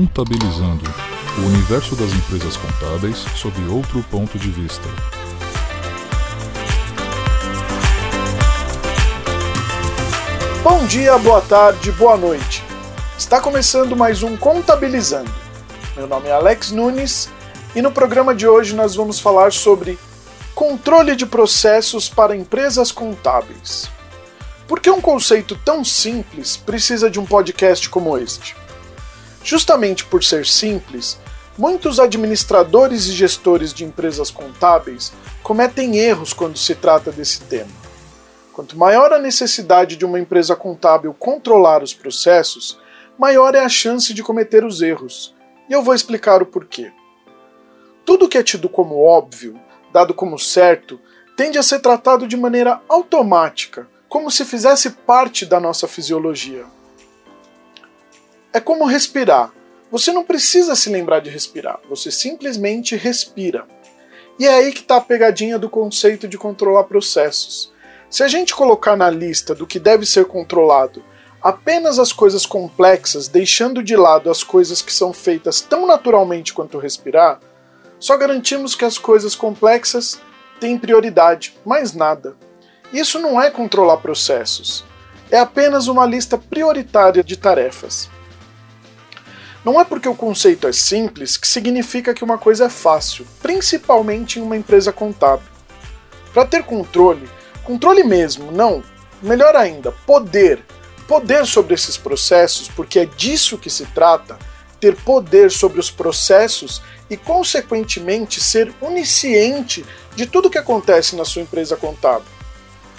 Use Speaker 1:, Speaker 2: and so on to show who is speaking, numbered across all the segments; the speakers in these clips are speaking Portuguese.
Speaker 1: Contabilizando o universo das empresas contábeis sob outro ponto de vista.
Speaker 2: Bom dia, boa tarde, boa noite. Está começando mais um Contabilizando. Meu nome é Alex Nunes e no programa de hoje nós vamos falar sobre controle de processos para empresas contábeis. Por que um conceito tão simples precisa de um podcast como este? Justamente por ser simples, muitos administradores e gestores de empresas contábeis cometem erros quando se trata desse tema. Quanto maior a necessidade de uma empresa contábil controlar os processos, maior é a chance de cometer os erros. E eu vou explicar o porquê. Tudo que é tido como óbvio, dado como certo, tende a ser tratado de maneira automática como se fizesse parte da nossa fisiologia. É como respirar. Você não precisa se lembrar de respirar, você simplesmente respira. E é aí que está a pegadinha do conceito de controlar processos. Se a gente colocar na lista do que deve ser controlado apenas as coisas complexas, deixando de lado as coisas que são feitas tão naturalmente quanto respirar, só garantimos que as coisas complexas têm prioridade, mais nada. Isso não é controlar processos, é apenas uma lista prioritária de tarefas. Não é porque o conceito é simples que significa que uma coisa é fácil, principalmente em uma empresa contábil. Para ter controle, controle mesmo, não, melhor ainda, poder. Poder sobre esses processos, porque é disso que se trata, ter poder sobre os processos e, consequentemente, ser onisciente de tudo que acontece na sua empresa contábil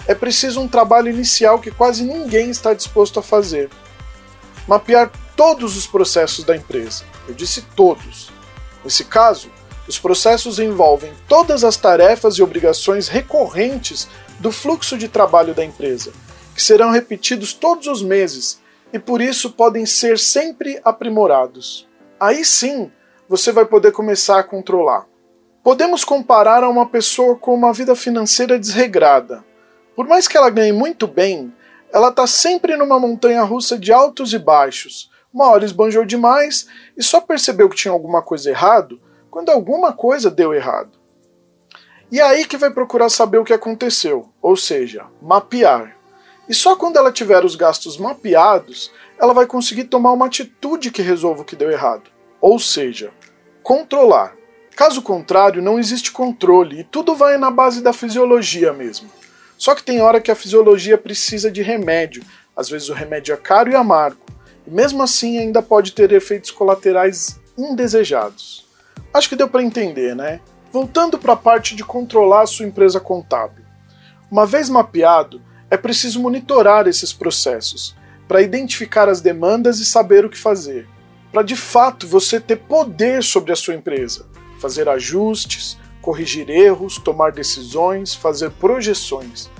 Speaker 2: é preciso um trabalho inicial que quase ninguém está disposto a fazer. Mapear todos os processos da empresa. Eu disse todos. Nesse caso, os processos envolvem todas as tarefas e obrigações recorrentes do fluxo de trabalho da empresa, que serão repetidos todos os meses e por isso podem ser sempre aprimorados. Aí sim, você vai poder começar a controlar. Podemos comparar a uma pessoa com uma vida financeira desregrada, por mais que ela ganhe muito bem, ela está sempre numa montanha russa de altos e baixos. Uma hora esbanjou demais e só percebeu que tinha alguma coisa errado quando alguma coisa deu errado. E é aí que vai procurar saber o que aconteceu, ou seja, mapear. E só quando ela tiver os gastos mapeados, ela vai conseguir tomar uma atitude que resolva o que deu errado, ou seja, controlar. Caso contrário, não existe controle e tudo vai na base da fisiologia mesmo. Só que tem hora que a fisiologia precisa de remédio, às vezes o remédio é caro e amargo, mesmo assim ainda pode ter efeitos colaterais indesejados. Acho que deu para entender, né? Voltando para a parte de controlar a sua empresa contábil. Uma vez mapeado, é preciso monitorar esses processos para identificar as demandas e saber o que fazer. Para de fato você ter poder sobre a sua empresa, fazer ajustes, corrigir erros, tomar decisões, fazer projeções.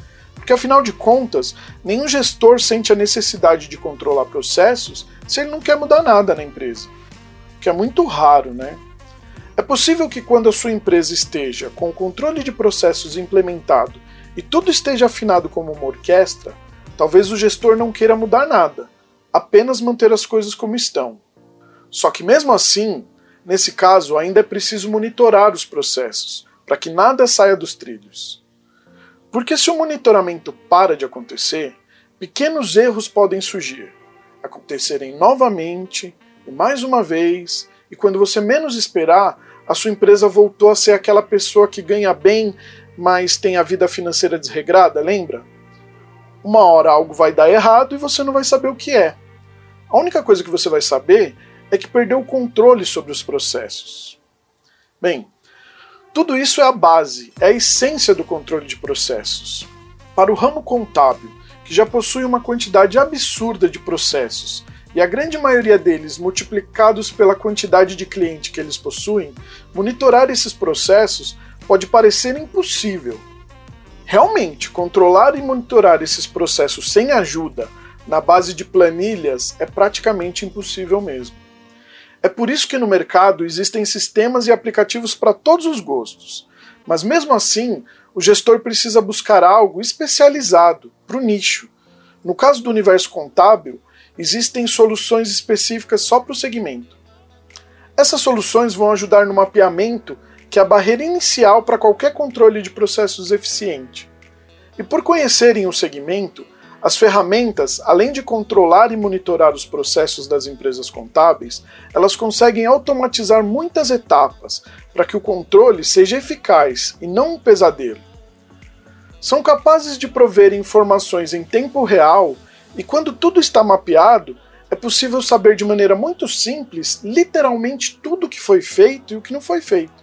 Speaker 2: Porque afinal de contas, nenhum gestor sente a necessidade de controlar processos se ele não quer mudar nada na empresa. Que é muito raro, né? É possível que quando a sua empresa esteja com o controle de processos implementado e tudo esteja afinado como uma orquestra, talvez o gestor não queira mudar nada, apenas manter as coisas como estão. Só que mesmo assim, nesse caso ainda é preciso monitorar os processos, para que nada saia dos trilhos. Porque se o monitoramento para de acontecer, pequenos erros podem surgir, acontecerem novamente e mais uma vez, e quando você menos esperar, a sua empresa voltou a ser aquela pessoa que ganha bem, mas tem a vida financeira desregrada, lembra? Uma hora algo vai dar errado e você não vai saber o que é. A única coisa que você vai saber é que perdeu o controle sobre os processos. Bem, tudo isso é a base, é a essência do controle de processos. Para o ramo contábil, que já possui uma quantidade absurda de processos, e a grande maioria deles multiplicados pela quantidade de cliente que eles possuem, monitorar esses processos pode parecer impossível. Realmente, controlar e monitorar esses processos sem ajuda, na base de planilhas, é praticamente impossível mesmo. É por isso que no mercado existem sistemas e aplicativos para todos os gostos. Mas mesmo assim, o gestor precisa buscar algo especializado para o nicho. No caso do universo contábil, existem soluções específicas só para o segmento. Essas soluções vão ajudar no mapeamento, que é a barreira inicial para qualquer controle de processos eficiente. E por conhecerem o segmento, as ferramentas, além de controlar e monitorar os processos das empresas contábeis, elas conseguem automatizar muitas etapas para que o controle seja eficaz e não um pesadelo. São capazes de prover informações em tempo real e, quando tudo está mapeado, é possível saber de maneira muito simples literalmente tudo o que foi feito e o que não foi feito.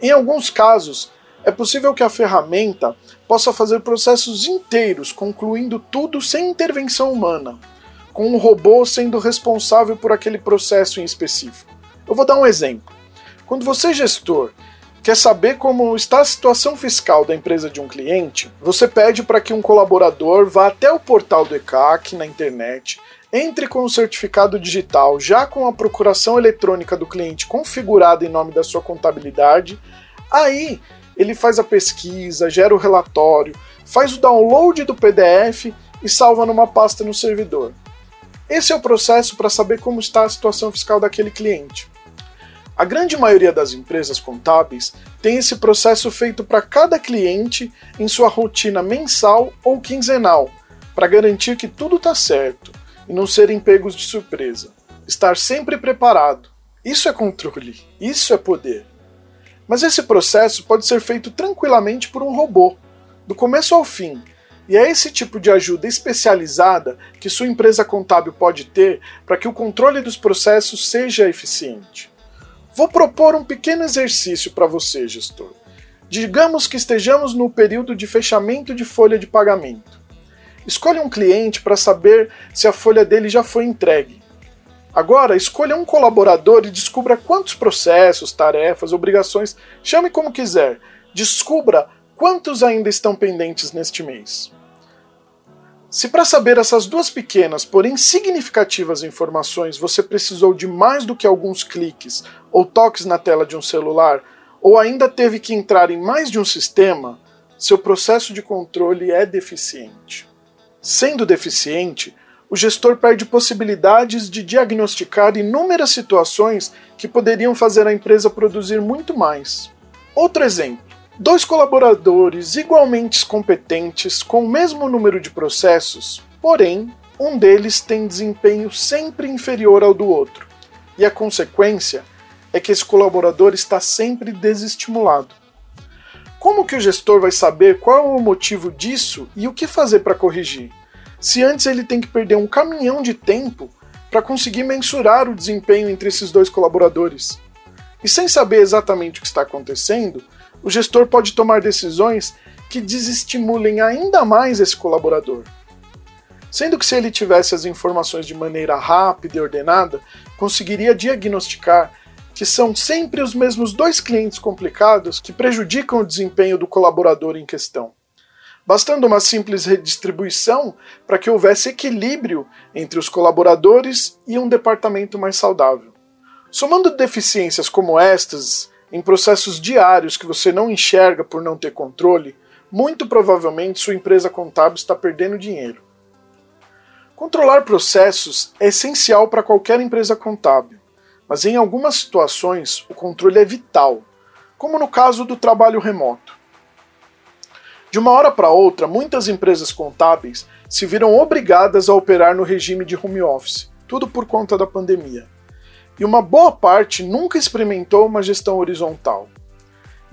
Speaker 2: Em alguns casos, é possível que a ferramenta possa fazer processos inteiros, concluindo tudo sem intervenção humana, com um robô sendo responsável por aquele processo em específico. Eu vou dar um exemplo. Quando você, gestor, quer saber como está a situação fiscal da empresa de um cliente, você pede para que um colaborador vá até o portal do ECAC na internet, entre com o certificado digital já com a procuração eletrônica do cliente configurada em nome da sua contabilidade, aí ele faz a pesquisa, gera o relatório, faz o download do PDF e salva numa pasta no servidor. Esse é o processo para saber como está a situação fiscal daquele cliente. A grande maioria das empresas contábeis tem esse processo feito para cada cliente em sua rotina mensal ou quinzenal, para garantir que tudo está certo e não serem pegos de surpresa. Estar sempre preparado. Isso é controle, isso é poder. Mas esse processo pode ser feito tranquilamente por um robô, do começo ao fim, e é esse tipo de ajuda especializada que sua empresa contábil pode ter para que o controle dos processos seja eficiente. Vou propor um pequeno exercício para você, gestor. Digamos que estejamos no período de fechamento de folha de pagamento. Escolha um cliente para saber se a folha dele já foi entregue. Agora, escolha um colaborador e descubra quantos processos, tarefas, obrigações, chame como quiser, descubra quantos ainda estão pendentes neste mês. Se para saber essas duas pequenas, porém significativas informações você precisou de mais do que alguns cliques ou toques na tela de um celular, ou ainda teve que entrar em mais de um sistema, seu processo de controle é deficiente. Sendo deficiente, o gestor perde possibilidades de diagnosticar inúmeras situações que poderiam fazer a empresa produzir muito mais. Outro exemplo: dois colaboradores igualmente competentes com o mesmo número de processos, porém, um deles tem desempenho sempre inferior ao do outro, e a consequência é que esse colaborador está sempre desestimulado. Como que o gestor vai saber qual é o motivo disso e o que fazer para corrigir? Se antes ele tem que perder um caminhão de tempo para conseguir mensurar o desempenho entre esses dois colaboradores. E sem saber exatamente o que está acontecendo, o gestor pode tomar decisões que desestimulem ainda mais esse colaborador. Sendo que se ele tivesse as informações de maneira rápida e ordenada, conseguiria diagnosticar que são sempre os mesmos dois clientes complicados que prejudicam o desempenho do colaborador em questão bastando uma simples redistribuição para que houvesse equilíbrio entre os colaboradores e um departamento mais saudável. Somando deficiências como estas em processos diários que você não enxerga por não ter controle, muito provavelmente sua empresa contábil está perdendo dinheiro. Controlar processos é essencial para qualquer empresa contábil, mas em algumas situações o controle é vital, como no caso do trabalho remoto. De uma hora para outra, muitas empresas contábeis se viram obrigadas a operar no regime de home office, tudo por conta da pandemia. E uma boa parte nunca experimentou uma gestão horizontal.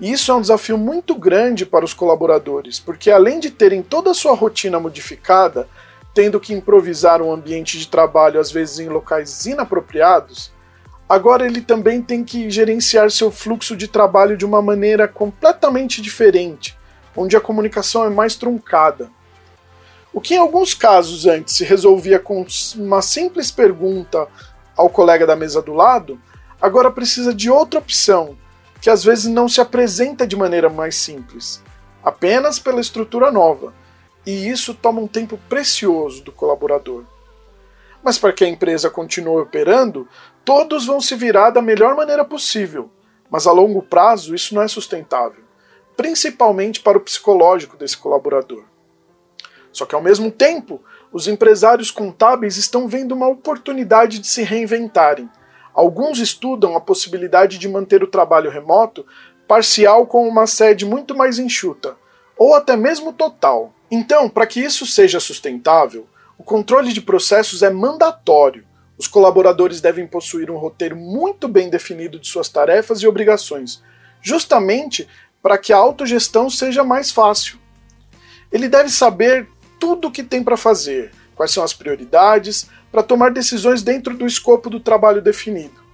Speaker 2: E isso é um desafio muito grande para os colaboradores, porque além de terem toda a sua rotina modificada, tendo que improvisar um ambiente de trabalho às vezes em locais inapropriados, agora ele também tem que gerenciar seu fluxo de trabalho de uma maneira completamente diferente onde a comunicação é mais truncada. O que em alguns casos antes se resolvia com uma simples pergunta ao colega da mesa do lado, agora precisa de outra opção, que às vezes não se apresenta de maneira mais simples, apenas pela estrutura nova, e isso toma um tempo precioso do colaborador. Mas para que a empresa continue operando, todos vão se virar da melhor maneira possível, mas a longo prazo isso não é sustentável principalmente para o psicológico desse colaborador. Só que ao mesmo tempo, os empresários contábeis estão vendo uma oportunidade de se reinventarem, Alguns estudam a possibilidade de manter o trabalho remoto parcial com uma sede muito mais enxuta, ou até mesmo total. Então, para que isso seja sustentável, o controle de processos é mandatório. Os colaboradores devem possuir um roteiro muito bem definido de suas tarefas e obrigações, justamente para que a autogestão seja mais fácil. Ele deve saber tudo o que tem para fazer, quais são as prioridades, para tomar decisões dentro do escopo do trabalho definido.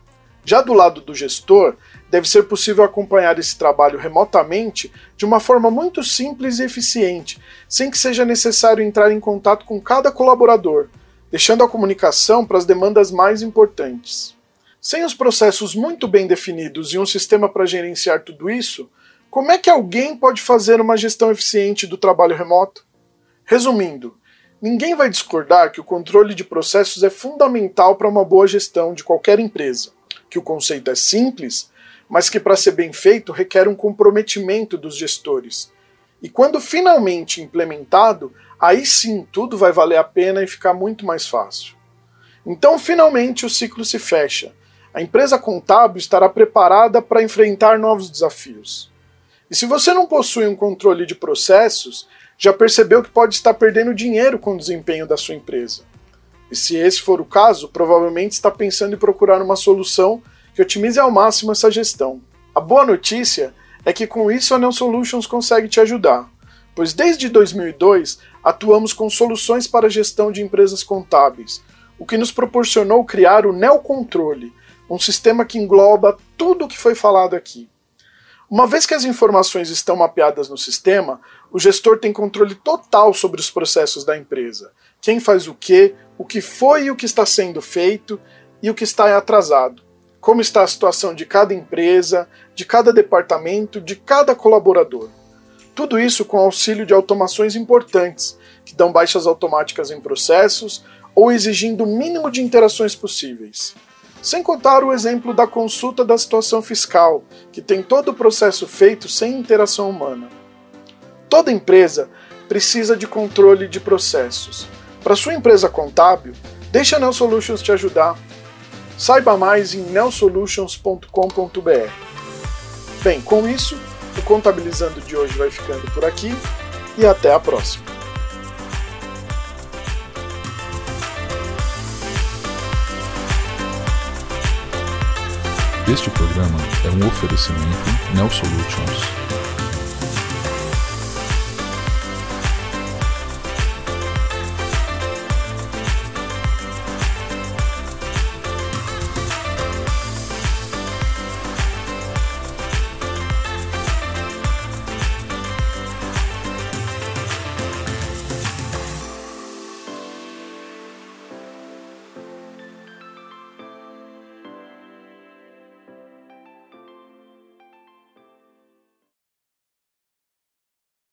Speaker 2: Já do lado do gestor, deve ser possível acompanhar esse trabalho remotamente de uma forma muito simples e eficiente, sem que seja necessário entrar em contato com cada colaborador, deixando a comunicação para as demandas mais importantes. Sem os processos muito bem definidos e um sistema para gerenciar tudo isso, como é que alguém pode fazer uma gestão eficiente do trabalho remoto? Resumindo, ninguém vai discordar que o controle de processos é fundamental para uma boa gestão de qualquer empresa, que o conceito é simples, mas que para ser bem feito requer um comprometimento dos gestores. E quando finalmente implementado, aí sim tudo vai valer a pena e ficar muito mais fácil. Então, finalmente, o ciclo se fecha. A empresa contábil estará preparada para enfrentar novos desafios. E se você não possui um controle de processos, já percebeu que pode estar perdendo dinheiro com o desempenho da sua empresa. E se esse for o caso, provavelmente está pensando em procurar uma solução que otimize ao máximo essa gestão. A boa notícia é que com isso a Neo Solutions consegue te ajudar, pois desde 2002 atuamos com soluções para a gestão de empresas contábeis, o que nos proporcionou criar o Neo Controle, um sistema que engloba tudo o que foi falado aqui. Uma vez que as informações estão mapeadas no sistema, o gestor tem controle total sobre os processos da empresa. Quem faz o que, o que foi e o que está sendo feito e o que está atrasado como está a situação de cada empresa, de cada departamento, de cada colaborador. Tudo isso com auxílio de automações importantes, que dão baixas automáticas em processos ou exigindo o mínimo de interações possíveis. Sem contar o exemplo da consulta da situação fiscal, que tem todo o processo feito sem interação humana. Toda empresa precisa de controle de processos. Para sua empresa contábil, deixa a Neo Solutions te ajudar Saiba mais em nelsolutions.com.br. Bem, com isso, o Contabilizando de hoje vai ficando por aqui e até a próxima.
Speaker 1: Este programa é um oferecimento Nel Solutions.